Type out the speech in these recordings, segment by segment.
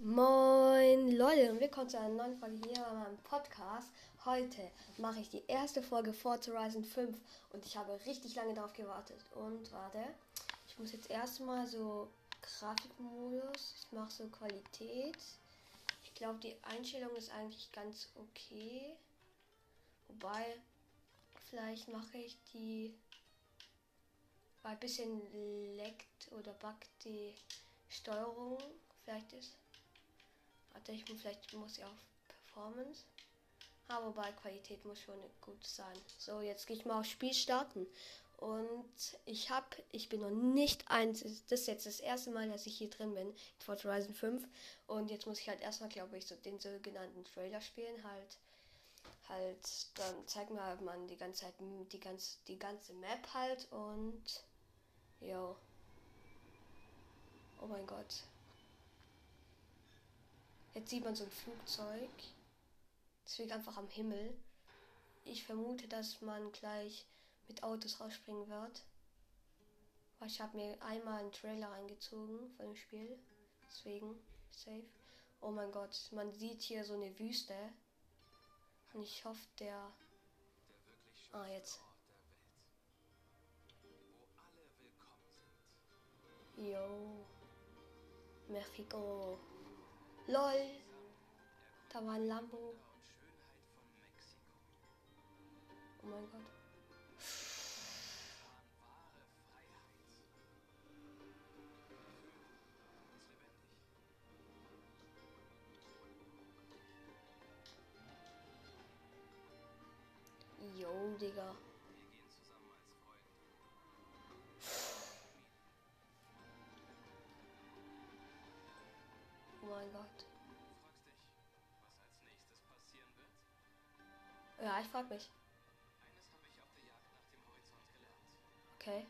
Moin Leute und willkommen zu einer neuen Folge hier bei meinem Podcast. Heute mache ich die erste Folge Forza Horizon 5 und ich habe richtig lange darauf gewartet. Und warte, ich muss jetzt erstmal so Grafikmodus, ich mache so Qualität. Ich glaube die Einstellung ist eigentlich ganz okay. Wobei, vielleicht mache ich die, weil ein bisschen leckt oder backt die Steuerung. Vielleicht ist Warte, ich muss vielleicht muss ich auf Performance. Aber wobei Qualität muss schon gut sein. So, jetzt gehe ich mal auf Spiel starten. Und ich habe, ich bin noch nicht eins, das ist jetzt das erste Mal, dass ich hier drin bin, in Forza Horizon 5. Und jetzt muss ich halt erstmal, glaube ich, so den sogenannten Trailer spielen, halt, halt, dann zeigt mir halt man die ganze Zeit, die ganze, die ganze Map halt und, yo. Oh mein Gott. Jetzt sieht man so ein Flugzeug. Es fliegt einfach am Himmel. Ich vermute, dass man gleich mit Autos rausspringen wird. Weil ich habe mir einmal einen Trailer reingezogen von dem Spiel. Deswegen, safe. Oh mein Gott, man sieht hier so eine Wüste. Und ich hoffe, der... Ah, jetzt. Yo. Mexico. LOL. Da war ein Lambo. Oh mein Gott. Yo, Digga. Ja, ich frag mich. Okay.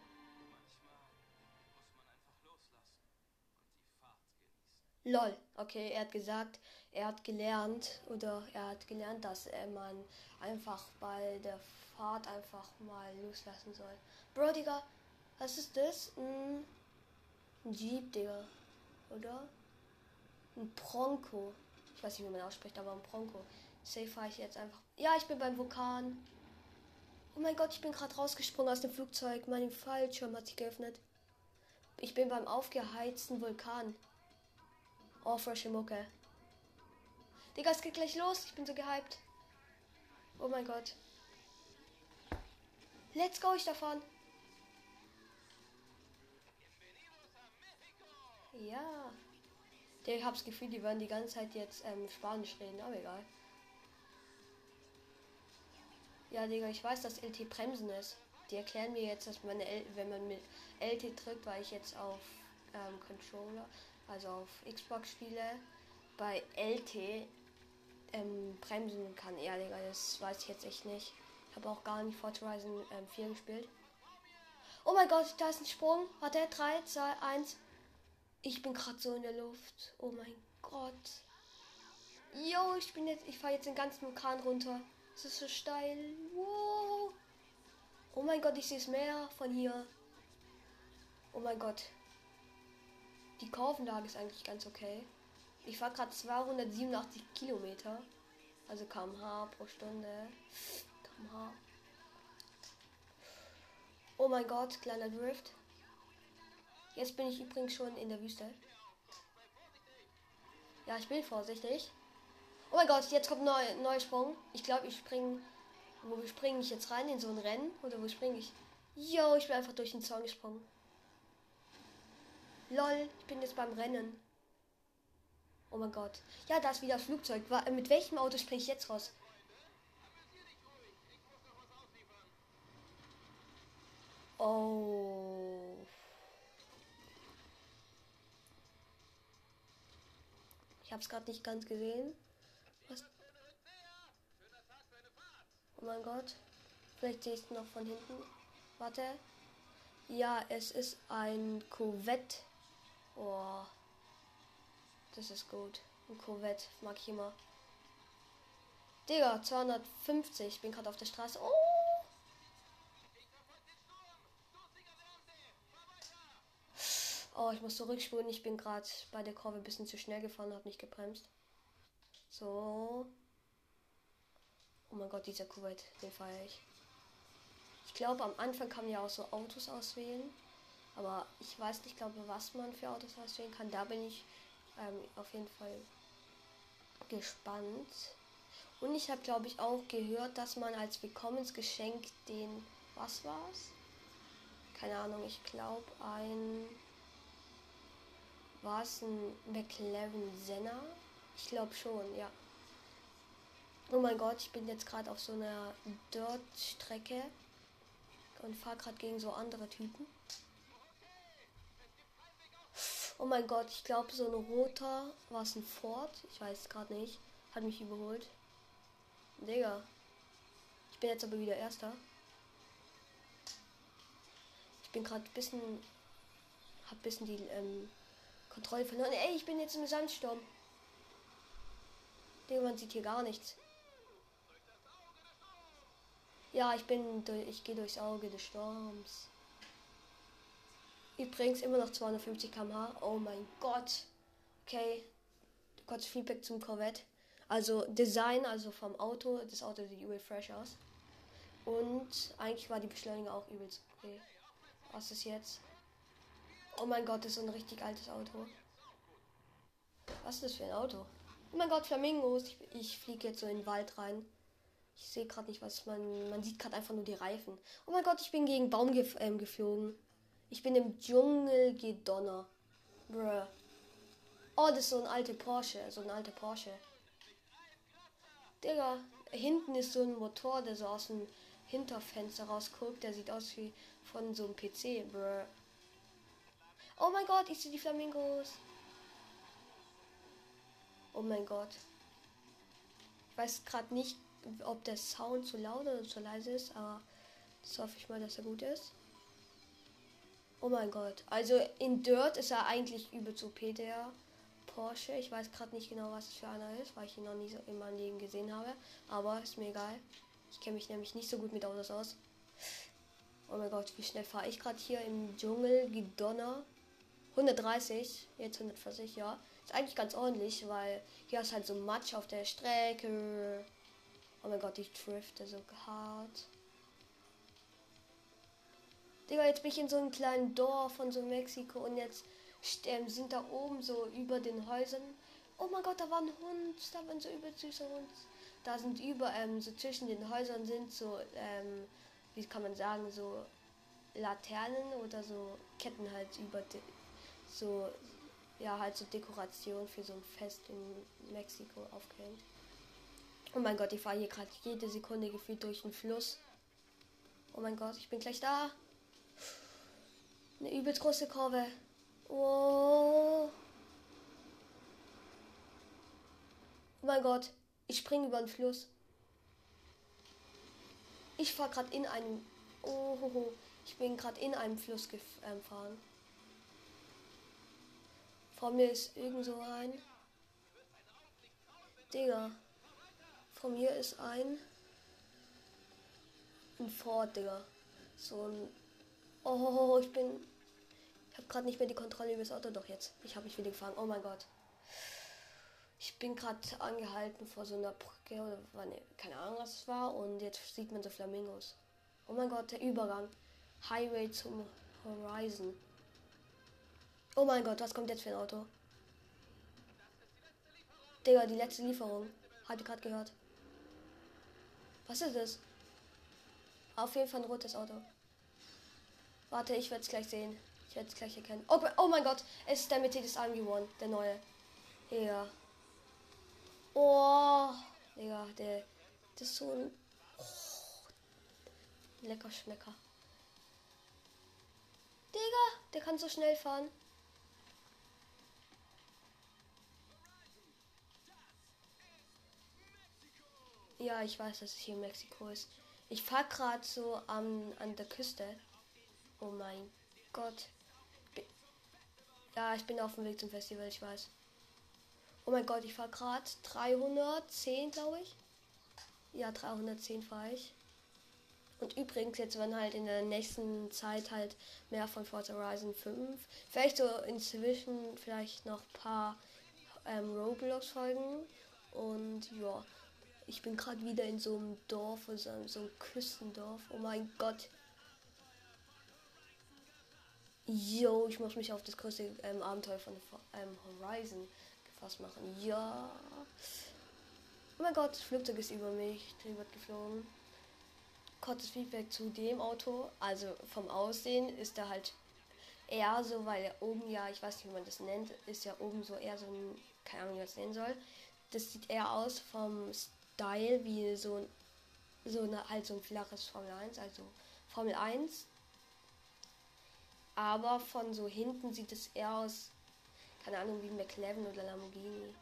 Lol. Okay, er hat gesagt, er hat gelernt oder er hat gelernt, dass äh, man einfach bei der Fahrt einfach mal loslassen soll. Bro, Digga, was ist das? Ein Jeep, Digga. Oder? Ein Bronco. Ich weiß nicht, wie man ausspricht, aber ein Bronco. Safe fahre ich jetzt einfach. Ja, ich bin beim Vulkan. Oh mein Gott, ich bin gerade rausgesprungen aus dem Flugzeug. Mein Fallschirm hat sich geöffnet. Ich bin beim aufgeheizten Vulkan. Oh, frische Mucke. Digga, es geht gleich los. Ich bin so gehypt. Oh mein Gott. Let's go, ich davon. Ja. Ich hab's Gefühl, die werden die ganze Zeit jetzt ähm, Spanisch reden, aber egal. Ja, Digga, ich weiß, dass LT Bremsen ist. Die erklären mir jetzt, dass man, L wenn man mit LT drückt, weil ich jetzt auf ähm, Controller, also auf Xbox spiele, bei LT ähm, bremsen kann. Ja, Digga, das weiß ich jetzt echt nicht. Ich habe auch gar nicht Forza Horizon ähm, 4 gespielt. Oh mein Gott, da ist ein Sprung. Warte, 3, 2, 1. Ich bin gerade so in der Luft. Oh mein Gott. Yo, ich bin jetzt, ich fahre jetzt den ganzen Vulkan runter. Es ist so steil. Wow. Oh mein Gott, ich sehe es mehr von hier. Oh mein Gott. Die Kurvenlage ist eigentlich ganz okay. Ich fahre gerade 287 Kilometer. Also kmh pro Stunde. kmh. Oh mein Gott, kleiner Drift. Jetzt bin ich übrigens schon in der Wüste. Ja, ich bin vorsichtig. Oh mein Gott, jetzt kommt ein neuer Sprung. Ich glaube, ich springe. Wo springe ich jetzt rein? In so ein Rennen? Oder wo springe ich? Yo, ich bin einfach durch den Zaun gesprungen. Lol, ich bin jetzt beim Rennen. Oh mein Gott. Ja, da ist wieder Flugzeug. Mit welchem Auto springe ich jetzt raus? Oh. Ich habe es gerade nicht ganz gesehen. Oh mein Gott. Vielleicht sehe ich es noch von hinten. Warte. Ja, es ist ein Corvette. Oh. Das ist gut. Ein Corvette. Mag ich immer. Digga, 250. Ich bin gerade auf der Straße. Oh. Oh ich muss zurückspulen. Ich bin gerade bei der Kurve ein bisschen zu schnell gefahren, habe nicht gebremst. So. Oh mein Gott, dieser Kuwait, den feiere ich. Ich glaube, am Anfang kann man ja auch so Autos auswählen. Aber ich weiß nicht, glaube, was man für Autos auswählen kann. Da bin ich ähm, auf jeden Fall gespannt. Und ich habe, glaube ich, auch gehört, dass man als Willkommensgeschenk den. Was war's? Keine Ahnung, ich glaube, ein. War es ein McLaren Senna? Ich glaube schon, ja. Oh mein Gott, ich bin jetzt gerade auf so einer Dirt-Strecke und fahre gerade gegen so andere Typen. Oh mein Gott, ich glaube so ein roter war es ein Ford. Ich weiß gerade nicht. Hat mich überholt. Digga. Ich bin jetzt aber wieder Erster. Ich bin gerade bisschen. Hab bisschen die ähm, Kontrolle verloren. Ey, ich bin jetzt im Sandsturm. Digga, man sieht hier gar nichts. Ja, ich bin. Ich gehe durchs Auge des Sturms. Übrigens immer noch 250 km/h. Oh mein Gott. Okay. Kurz Feedback zum Corvette. Also Design, also vom Auto. Das Auto sieht übel fresh aus. Und eigentlich war die Beschleunigung auch übelst okay. Was ist jetzt? Oh mein Gott, das ist ein richtig altes Auto. Was ist das für ein Auto? Oh mein Gott, Flamingos. Ich, ich fliege jetzt so in den Wald rein. Ich sehe gerade nicht, was man. Man sieht gerade einfach nur die Reifen. Oh mein Gott, ich bin gegen Baum gef ähm, geflogen. Ich bin im Dschungel gedonner. Bruh. Oh, das ist so ein alter Porsche. So ein alter Porsche. Digga, hinten ist so ein Motor, der so aus dem Hinterfenster rausguckt. Der sieht aus wie von so einem PC. Bruh. Oh mein Gott, ich sehe die Flamingos. Oh mein Gott. Ich weiß gerade nicht, ob der Sound zu laut oder zu leise ist, aber das hoffe ich mal, dass er gut ist. Oh mein Gott. Also in Dirt ist er eigentlich über zu der Porsche. Ich weiß gerade nicht genau, was es für einer ist, weil ich ihn noch nie so in meinem Leben gesehen habe. Aber ist mir egal. Ich kenne mich nämlich nicht so gut mit Autos aus. Oh mein Gott, wie schnell fahre ich gerade hier im Dschungel? Gedonner. 130, jetzt 140, ja. Ist eigentlich ganz ordentlich, weil hier ist halt so Matsch auf der Strecke. Oh mein Gott, ich drifte so hart. Digga, jetzt bin ich in so einem kleinen Dorf von so Mexiko und jetzt ähm, sind da oben so über den Häusern. Oh mein Gott, da war ein Hund, da war ein so übel süßer Hund. Da sind über, ähm, so zwischen den Häusern sind so, ähm, wie kann man sagen, so Laternen oder so Ketten halt über die, so, ja, halt so Dekoration für so ein Fest in Mexiko aufgehängt. Oh mein Gott, ich fahre hier gerade jede Sekunde gefühlt durch den Fluss. Oh mein Gott, ich bin gleich da. Eine übelst große Kurve. Oh. oh mein Gott. Ich springe über den Fluss. Ich fahre gerade in einem. Oh, ich bin gerade in einem Fluss gefahren. Vor mir ist irgend so ein. Digga. Vor mir ist ein. Ein Ford, Digga. So ein Oh, ich bin. Ich habe gerade nicht mehr die Kontrolle über das Auto. Doch jetzt. Ich habe mich wieder gefangen. Oh mein Gott. Ich bin gerade angehalten vor so einer Brücke oder war ne, keine Ahnung, was es war. Und jetzt sieht man so Flamingos. Oh mein Gott, der Übergang. Highway zum Horizon. Oh mein Gott, was kommt jetzt für ein Auto? Digga, die letzte Lieferung. Hat ihr gerade gehört. Was ist das? Auf jeden Fall ein rotes Auto. Warte, ich werde es gleich sehen. Ich werde es gleich erkennen. Oh, oh mein Gott, es ist der Mercedes AMG der neue. Ja. Oh, Digga, der, das ist so ein oh, lecker Schmecker. Digga, der kann so schnell fahren. Ja, ich weiß, dass es hier in Mexiko ist. Ich fahre gerade so an, an der Küste. Oh mein Gott. Ja, ich bin auf dem Weg zum Festival, ich weiß. Oh mein Gott, ich fahre gerade 310, glaube ich. Ja, 310 fahre ich. Und übrigens, jetzt werden halt in der nächsten Zeit halt mehr von Forza Horizon 5. Vielleicht so inzwischen vielleicht noch ein paar ähm, Roblox-Folgen. Und ja, ich bin gerade wieder in so einem Dorf, so einem, so einem Küstendorf. Oh mein Gott. Yo, ich muss mich auf das größte ähm, Abenteuer von ähm, Horizon gefasst machen. Ja. Oh mein Gott, das Flugzeug ist über mich drüber geflogen. Kurzes Feedback zu dem Auto. Also vom Aussehen ist er halt eher so, weil er oben ja, ich weiß nicht, wie man das nennt, ist ja oben so eher so ein, keine Ahnung, wie man das nennen soll. Das sieht eher aus vom Style wie so so eine, halt so ein flaches Formel 1, also Formel 1 aber von so hinten sieht es eher aus, keine Ahnung, wie McLaren oder Lamborghini.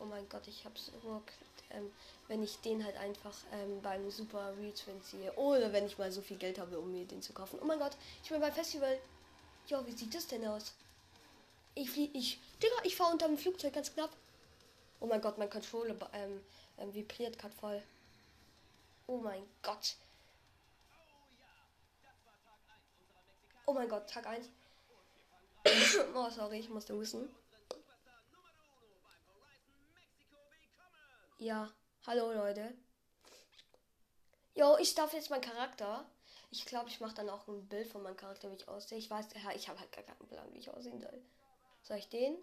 Oh mein Gott, ich hab's immer, ähm, wenn ich den halt einfach ähm, beim Super Retwin ziehe. Oder wenn ich mal so viel Geld habe, um mir den zu kaufen. Oh mein Gott, ich bin beim Festival. Ja, wie sieht das denn aus? Ich fliege, ich, Digga, ich fahre unter dem Flugzeug ganz knapp. Oh mein Gott, mein Controller ähm, ähm, vibriert gerade voll. Oh mein Gott. Oh mein Gott, Tag 1. oh, sorry, ich musste husten. Ja, hallo Leute. Jo, ich darf jetzt meinen Charakter. Ich glaube, ich mache dann auch ein Bild von meinem Charakter, wie ich aussehe. Ich weiß, ich habe halt gar keinen Plan, wie ich aussehen soll. Soll ich den?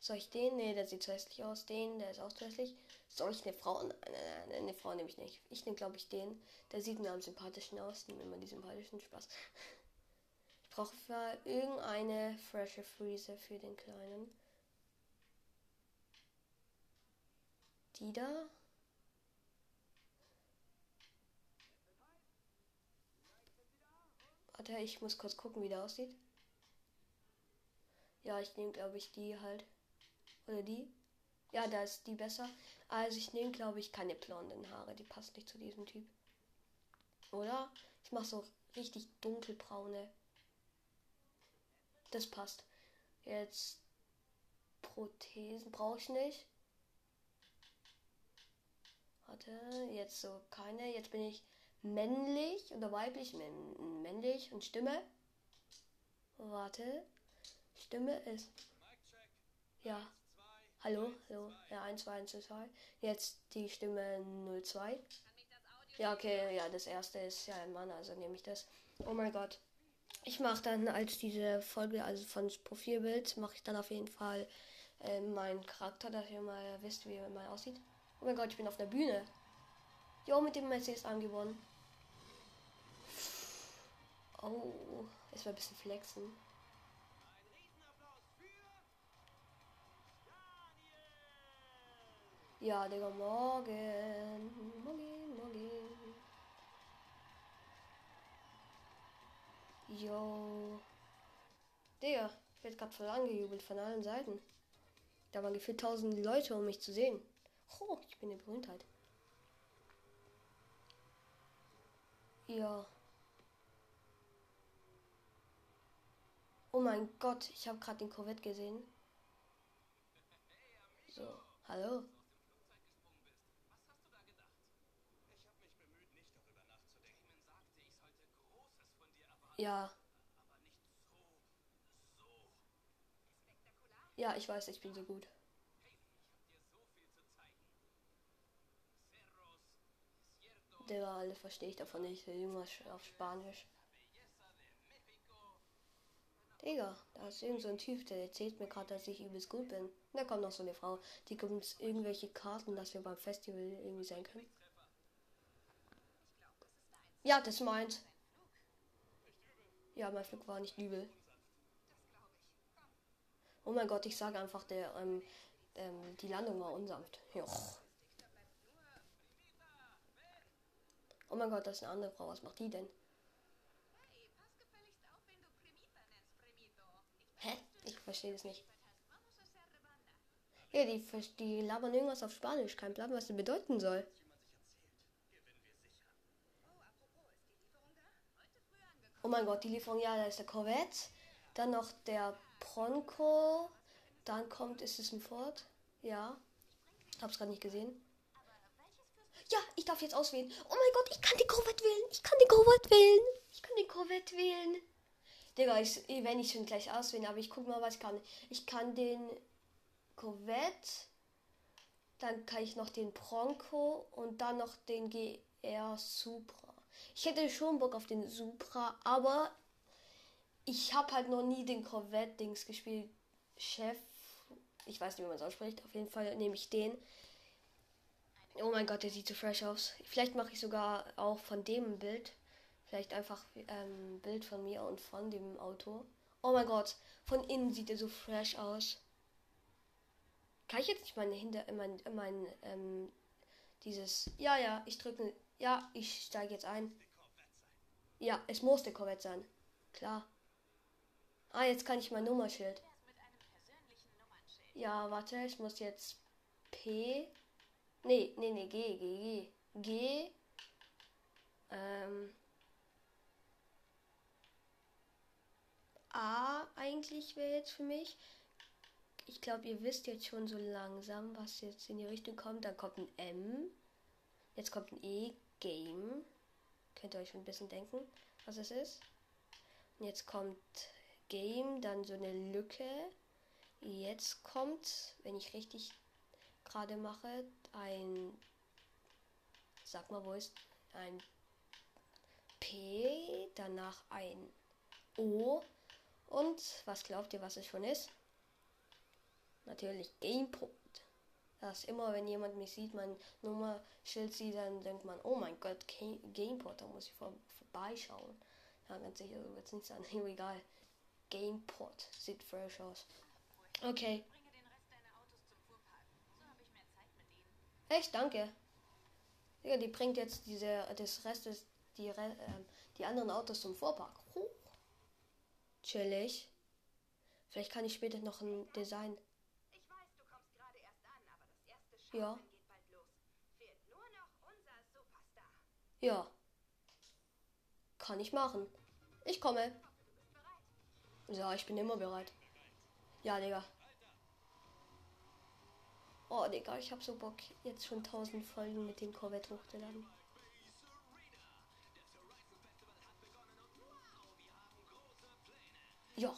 Soll ich den? Nee, der sieht zu hässlich aus. Den, der ist auch zu hässlich. Soll ich eine Frau? Nein, nein, nein, eine Frau nehme ich nicht. Ich nehme, glaube ich, den. Der sieht mir am sympathischen aus. Nehmen mal die sympathischen Spaß brauche für irgendeine frische Friese für den kleinen. Die da. Warte, ich muss kurz gucken, wie der aussieht. Ja, ich nehme, glaube ich, die halt. Oder die. Ja, da ist die besser. Also ich nehme, glaube ich, keine blonden Haare. Die passt nicht zu diesem Typ. Oder? Ich mache so richtig dunkelbraune. Das passt. Jetzt Prothesen brauche ich nicht. Warte, jetzt so keine. Jetzt bin ich männlich oder weiblich, männlich und Stimme. Warte. Stimme ist. Ja. Hallo, hallo. Ja, 1, 2, 1, 2. Jetzt die Stimme 02. Ja, okay, ja, das erste ist ja ein Mann, also nehme ich das. Oh mein Gott ich mache dann als diese Folge, also von Profilbild, mache ich dann auf jeden Fall äh, meinen Charakter, dass ihr mal wisst, wie er mal aussieht. Oh mein Gott, ich bin auf der Bühne. Jo, mit dem Mercedes angewonnen. Oh, es war ein bisschen flexen. Ja, Digga, morgen. Morgen, morgen. Yo. Digga, ich werde gerade voll angejubelt von allen Seiten. Da waren gefühlt tausend Leute, um mich zu sehen. Oh, ich bin eine Berühmtheit. Ja. Oh mein Gott, ich habe gerade den Corvette gesehen. So, hallo. Ja. Ja, ich weiß, ich bin so gut. Der war alle verstehe ich davon nicht. Irgendwas auf Spanisch. Digga, da ist irgend so ein Typ, der erzählt mir gerade, dass ich übelst gut bin. Da kommt noch so eine Frau, die gibt uns irgendwelche Karten, dass wir beim Festival irgendwie sein können. Ja, das meint. Ja, mein Flug war nicht übel. Oh mein Gott, ich sage einfach, der, ähm, ähm, die Landung war unsanft. Joch. Oh mein Gott, das ist eine andere Frau. Was macht die denn? Hä? Ich verstehe das nicht. Ja, die, die labern irgendwas auf Spanisch. Kein Plan, was das bedeuten soll. Oh mein Gott, die Lieferung, ja, da ist der Corvette. Dann noch der Bronco. Dann kommt, ist es ein Ford? Ja. Hab's gerade nicht gesehen. Ja, ich darf jetzt auswählen. Oh mein Gott, ich kann die Corvette wählen. Ich kann die Corvette wählen. Ich kann die Corvette wählen. Digga, ich, wenn ich schon gleich auswählen, aber ich guck mal, was ich kann. Ich kann den Corvette, dann kann ich noch den Bronco und dann noch den GR Supra. Ich hätte schon Bock auf den Supra, aber ich habe halt noch nie den Corvette-Dings gespielt. Chef, ich weiß nicht, wie man es ausspricht. Auf jeden Fall nehme ich den. Oh mein Gott, der sieht so fresh aus. Vielleicht mache ich sogar auch von dem ein Bild. Vielleicht einfach ein ähm, Bild von mir und von dem Auto. Oh mein Gott, von innen sieht er so fresh aus. Kann ich jetzt nicht meine hinter mein, mein ähm, dieses ja ja ich drücke ja ich steige jetzt ein. Ja, es muss der Corvette sein. Klar. Ah, jetzt kann ich mein Nummerschild. Ja, warte, ich muss jetzt P. Nee, nee, nee, G, G, G. G. Ähm. A eigentlich wäre jetzt für mich. Ich glaube, ihr wisst jetzt schon so langsam, was jetzt in die Richtung kommt. Dann kommt ein M. Jetzt kommt ein E. Game. Könnt ihr euch schon ein bisschen denken, was es ist. Und jetzt kommt Game, dann so eine Lücke. Jetzt kommt, wenn ich richtig gerade mache, ein. Sag mal, wo ist ein P, danach ein O. Und was glaubt ihr, was es schon ist? Natürlich Gameport. Das immer, wenn jemand mich sieht, mein Nummerschild sieht, dann denkt man, oh mein Gott, Gameport, da muss ich vor, vorbeischauen. Ja, ganz sicher wird es nicht sein. Egal. Gameport sieht fresh aus. Okay. Echt, danke. Ja, die bringt jetzt diese, das Rest des, die, äh, die anderen Autos zum Vorpark. Huh. Chillig. Vielleicht kann ich später noch ein Design. Ich weiß, du kommst gerade erst an, aber das erste Showdown ja. geht bald los. Fehlt nur noch unser Superstar. Ja. Kann ich machen. Ich komme. Ja, ich bin immer bereit. Ja, Digga. Oh, Digga, ich hab so Bock, jetzt schon 1000 Folgen mit dem Corvette hochzuladen. Ja.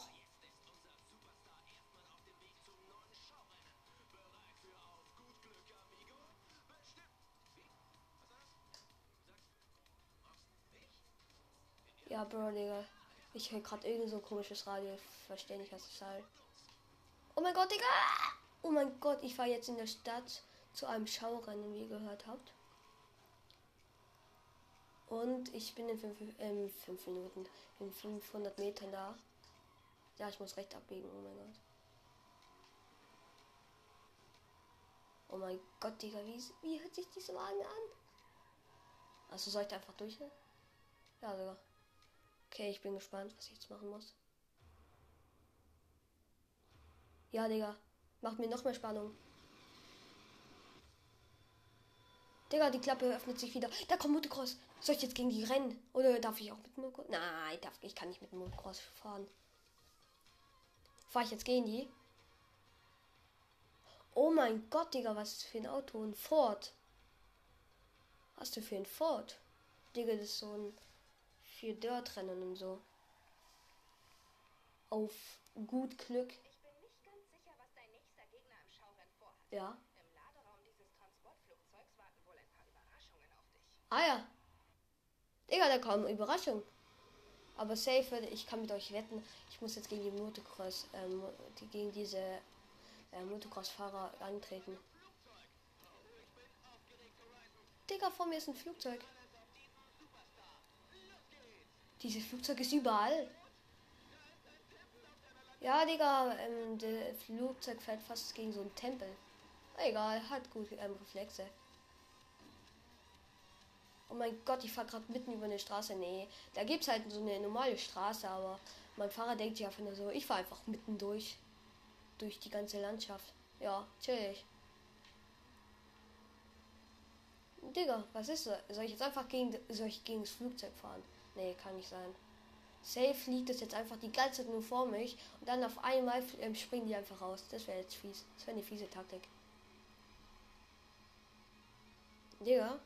Ja, Bro, Digga. Ich höre gerade irgend so komisches Radio. Verstehe nicht, was ich sage. Oh mein Gott, Digga! Oh mein Gott, ich fahre jetzt in der Stadt zu einem Schaurennen, wie ihr gehört habt. Und ich bin in 5 ähm, fünf Minuten, in 500 Metern da. Ja, ich muss recht abbiegen, oh mein Gott. Oh mein Gott, Digga, wie, wie hört sich diese Wagen an? Also soll ich einfach durch? Ja, sogar. Okay, ich bin gespannt, was ich jetzt machen muss. Ja, Digga. Macht mir noch mehr Spannung. Digga, die Klappe öffnet sich wieder. Da kommt Motocross. Soll ich jetzt gegen die rennen? Oder darf ich auch mit Motocross? Nein, darf, ich kann nicht mit Motocross fahren. Fahre ich jetzt gegen die? Oh mein Gott, Digga, was ist für ein Auto? Ein Ford. Was ist du für ein Ford? Digga, das ist so ein für Dirt-Rennen und so. Auf gut Glück. Ja. Im Laderaum dieses Transportflugzeugs warten wohl ein paar Überraschungen auf dich. Ah ja. Digga, da kommen Überraschungen. Aber safe, ich kann mit euch wetten. Ich muss jetzt gegen die Motocross, ähm, die, gegen diese äh, Motocross-Fahrer antreten. Digga, vor mir ist ein Flugzeug. Dieses Flugzeug ist überall. Ja, Digga, ähm, der Flugzeug fällt fast gegen so einen Tempel. Egal, hat gute ähm, Reflexe. Oh mein Gott, ich fahre gerade mitten über eine Straße. Nee, da gibt es halt so eine normale Straße, aber mein Fahrer denkt sich einfach nur so, ich fahre einfach mitten durch. Durch die ganze Landschaft. Ja, chillig. Digga, was ist das? Soll ich jetzt einfach gegen, soll ich gegen das Flugzeug fahren? Nee, kann nicht sein. Safe fliegt es jetzt einfach die ganze Zeit nur vor mich und dann auf einmal ähm, springen die einfach raus. Das wäre jetzt fies. Das wäre eine fiese Taktik. Digga,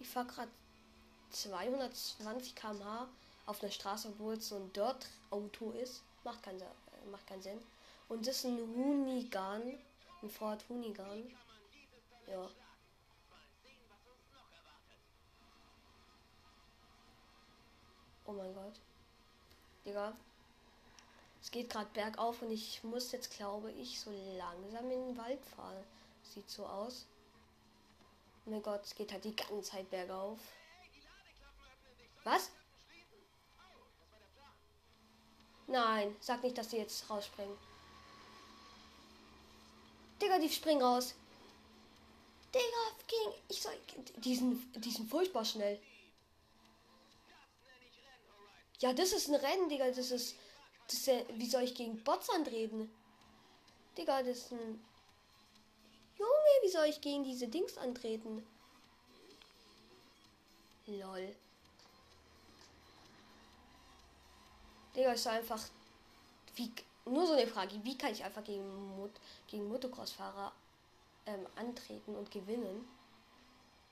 Ich fahre gerade 220 km/h auf einer Straße, obwohl es so ein Dirt-Auto ist. Macht, kein, äh, macht keinen Sinn. Und das ist ein Hunigan. Ein Ford Hunigan. Ja. Mein Gott. Digga. Es geht gerade bergauf und ich muss jetzt, glaube ich, so langsam in den Wald fahren. Sieht so aus. Oh mein Gott, es geht halt die ganze Zeit bergauf. Was? Nein, sag nicht, dass die jetzt rausspringen. Digga, die springen raus. Digga, gegen. Ich soll. Die sind, die sind furchtbar schnell. Ja, das ist ein Rennen, Digga. Das ist. Das ist ja, wie soll ich gegen Bots antreten? Digga, das ist ein. Junge, wie soll ich gegen diese Dings antreten? Lol. Digga, ist einfach. Wie, nur so eine Frage. Wie kann ich einfach gegen, Mot gegen Motocross-Fahrer ähm, antreten und gewinnen?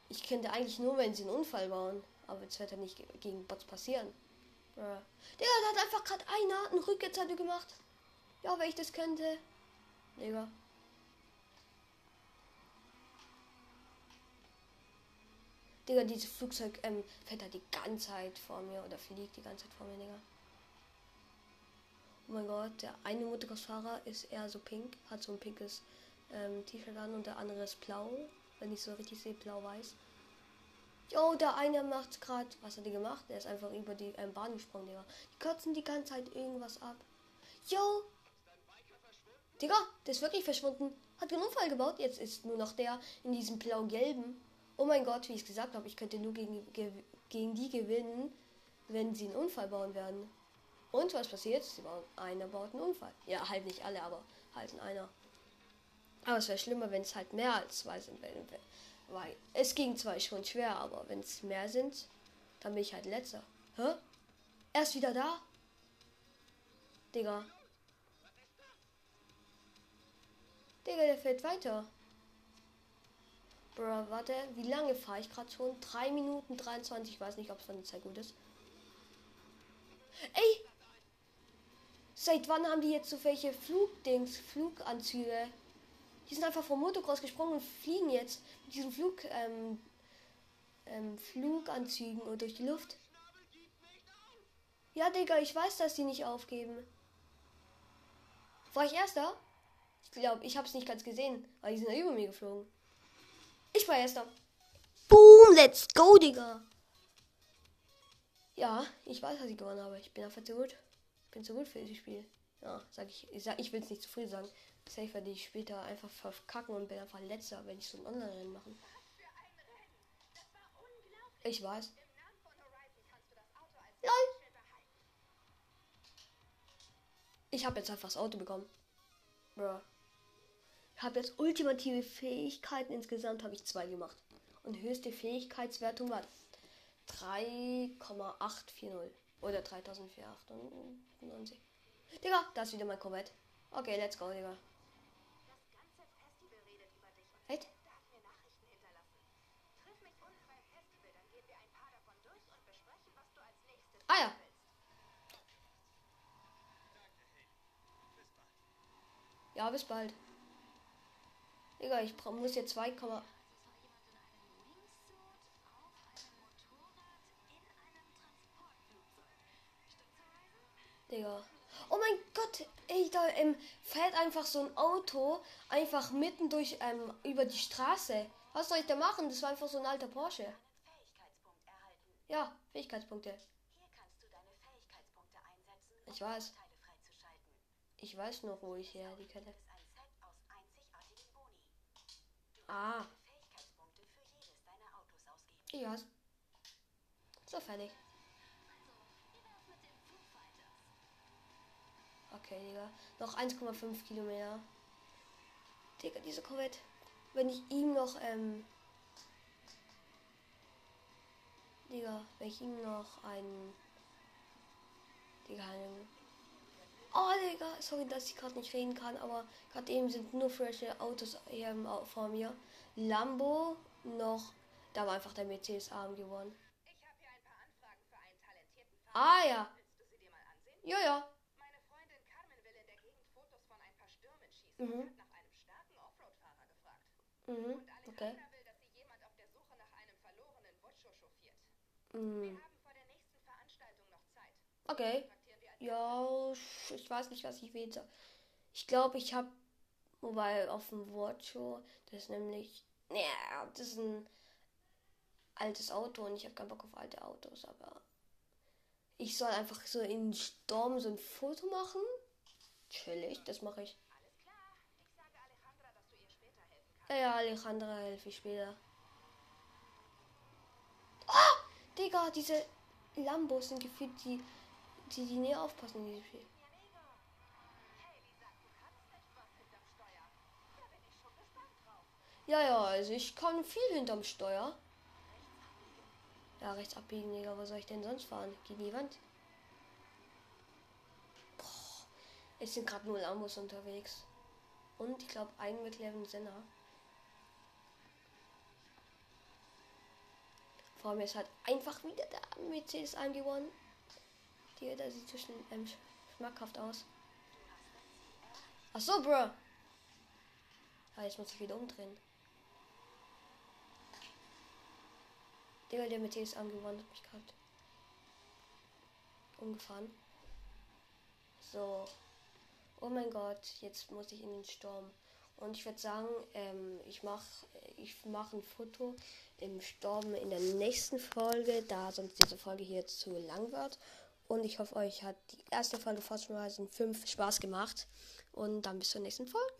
Ich könnte eigentlich nur, wenn sie einen Unfall bauen. Aber jetzt wird ja nicht gegen Bots passieren. Ja. Digga, da hat einfach gerade einer einen Rückwärtssalto gemacht. Ja, wenn ich das könnte. Digga. Digga, dieses Flugzeug ähm, fährt da die ganze Zeit vor mir oder fliegt die ganze Zeit vor mir, Digga. Oh mein Gott, der eine Motocross-Fahrer ist eher so pink, hat so ein pinkes ähm, T-Shirt an und der andere ist blau. Wenn ich so richtig sehe, blau-weiß. Jo, der eine macht gerade. Was hat die gemacht? Der ist einfach über die ähm, Bahn gesprungen, Digga. Die kotzen die ganze Zeit irgendwas ab. Jo! Digga, der ist wirklich verschwunden. Hat einen Unfall gebaut. Jetzt ist nur noch der in diesem blau-gelben. Oh mein Gott, wie ich es gesagt habe, ich könnte nur gegen, gegen die gewinnen, wenn sie einen Unfall bauen werden. Und was passiert? Sie bauen, einer baut einen Unfall. Ja, halt nicht alle, aber halt einer. Aber es wäre schlimmer, wenn es halt mehr als zwei sind. Weil es ging zwar schon schwer, aber wenn es mehr sind, dann bin ich halt letzter. Hä? Er ist wieder da? Digga. Digga, der fällt weiter. Bro, warte, wie lange fahre ich gerade schon? 3 Minuten 23, ich weiß nicht, ob es von der Zeit gut ist. Ey! Seit wann haben die jetzt so welche Flugdings, Fluganzüge? Die sind einfach vom Motocross gesprungen und fliegen jetzt mit diesen Flug, ähm, ähm, Fluganzügen und durch die Luft. Ja, Digga, ich weiß, dass die nicht aufgeben. War ich erster? Ich glaube, ich habe es nicht ganz gesehen, weil die sind ja über mir geflogen. Ich war erster. Boom, let's go, Digga. Ja, ich weiß, dass ich gewonnen habe. Ich bin einfach zu gut. Ich bin zu gut für dieses Spiel. Ja, sag ich. Ich, sag, ich will es nicht zu früh sagen. Safe werde ich später einfach verkacken und bin einfach letzter, wenn ich so ein Online-Rennen machen. Ich weiß. LOL. Ich habe jetzt einfach das Auto bekommen. Bro. Ich habe jetzt ultimative Fähigkeiten. Insgesamt habe ich zwei gemacht. Und höchste Fähigkeitswertung war 3,840. Oder 3498. Digga, das ist wieder mein Corvette. Okay, let's go, Digga. Echt? Ah ja. Ja, bis bald. Digga, ich muss jetzt 2, Digga. Oh mein Gott, ey, da ähm, fährt einfach so ein Auto einfach mitten durch ähm, über die Straße. Was soll ich da machen? Das war einfach so ein alter Porsche. Ja, Fähigkeitspunkte. Ich weiß. Ich weiß noch, wo ich her die Kette. Ah. Ja. So fertig. Okay, Digga. Noch 1,5 Kilometer. Digga, diese Corvette. Wenn ich ihm noch, ähm. Digga, wenn ich ihm noch einen. Digga, einen. Oh, Digga, sorry, dass ich gerade nicht reden kann, aber gerade eben sind nur frische Autos hier vor mir. Lambo, noch Da war einfach der Mercedes arm geworden. Ah ja. Willst du sie dir mal ansehen? Ja, ja. Mhm. Wir haben vor der nächsten Veranstaltung noch Zeit. Okay. Wir als Ja, ich weiß nicht, was ich wähle. Ich glaube, ich habe, wobei auf dem Wortshow, das ist nämlich, ja, das ist ein altes Auto und ich habe keinen Bock auf alte Autos, aber ich soll einfach so in Sturm so ein Foto machen. Chillig, das mache ich. Ja, ja, Alejandra helfe ich später. Ah, Digga, diese Lambos sind gefühlt die, die, die näher aufpassen in diesem Spiel. Was. Ja, ja, also ich kann viel hinterm Steuer. Ja, rechts abbiegen, Digga. Wo soll ich denn sonst fahren? Gegen die Wand. Boah, es sind gerade nur Lambos unterwegs. Und ich glaube, ein McLaren Senna. Vor mir ist halt einfach wieder der Mercedes eingewonnen. Die, der sieht so schön ähm, schmackhaft aus. Ach so, Bro. Ja, jetzt muss ich wieder umdrehen. Digga, der Mercedes angewandt hat mich gerade umgefahren. So. Oh mein Gott, jetzt muss ich in den Sturm. Und ich würde sagen, ähm, ich mache ich mach ein Foto im Sturm in der nächsten Folge, da sonst diese Folge hier zu lang wird. Und ich hoffe, euch hat die erste Folge Fortune Horizon 5 Spaß gemacht. Und dann bis zur nächsten Folge.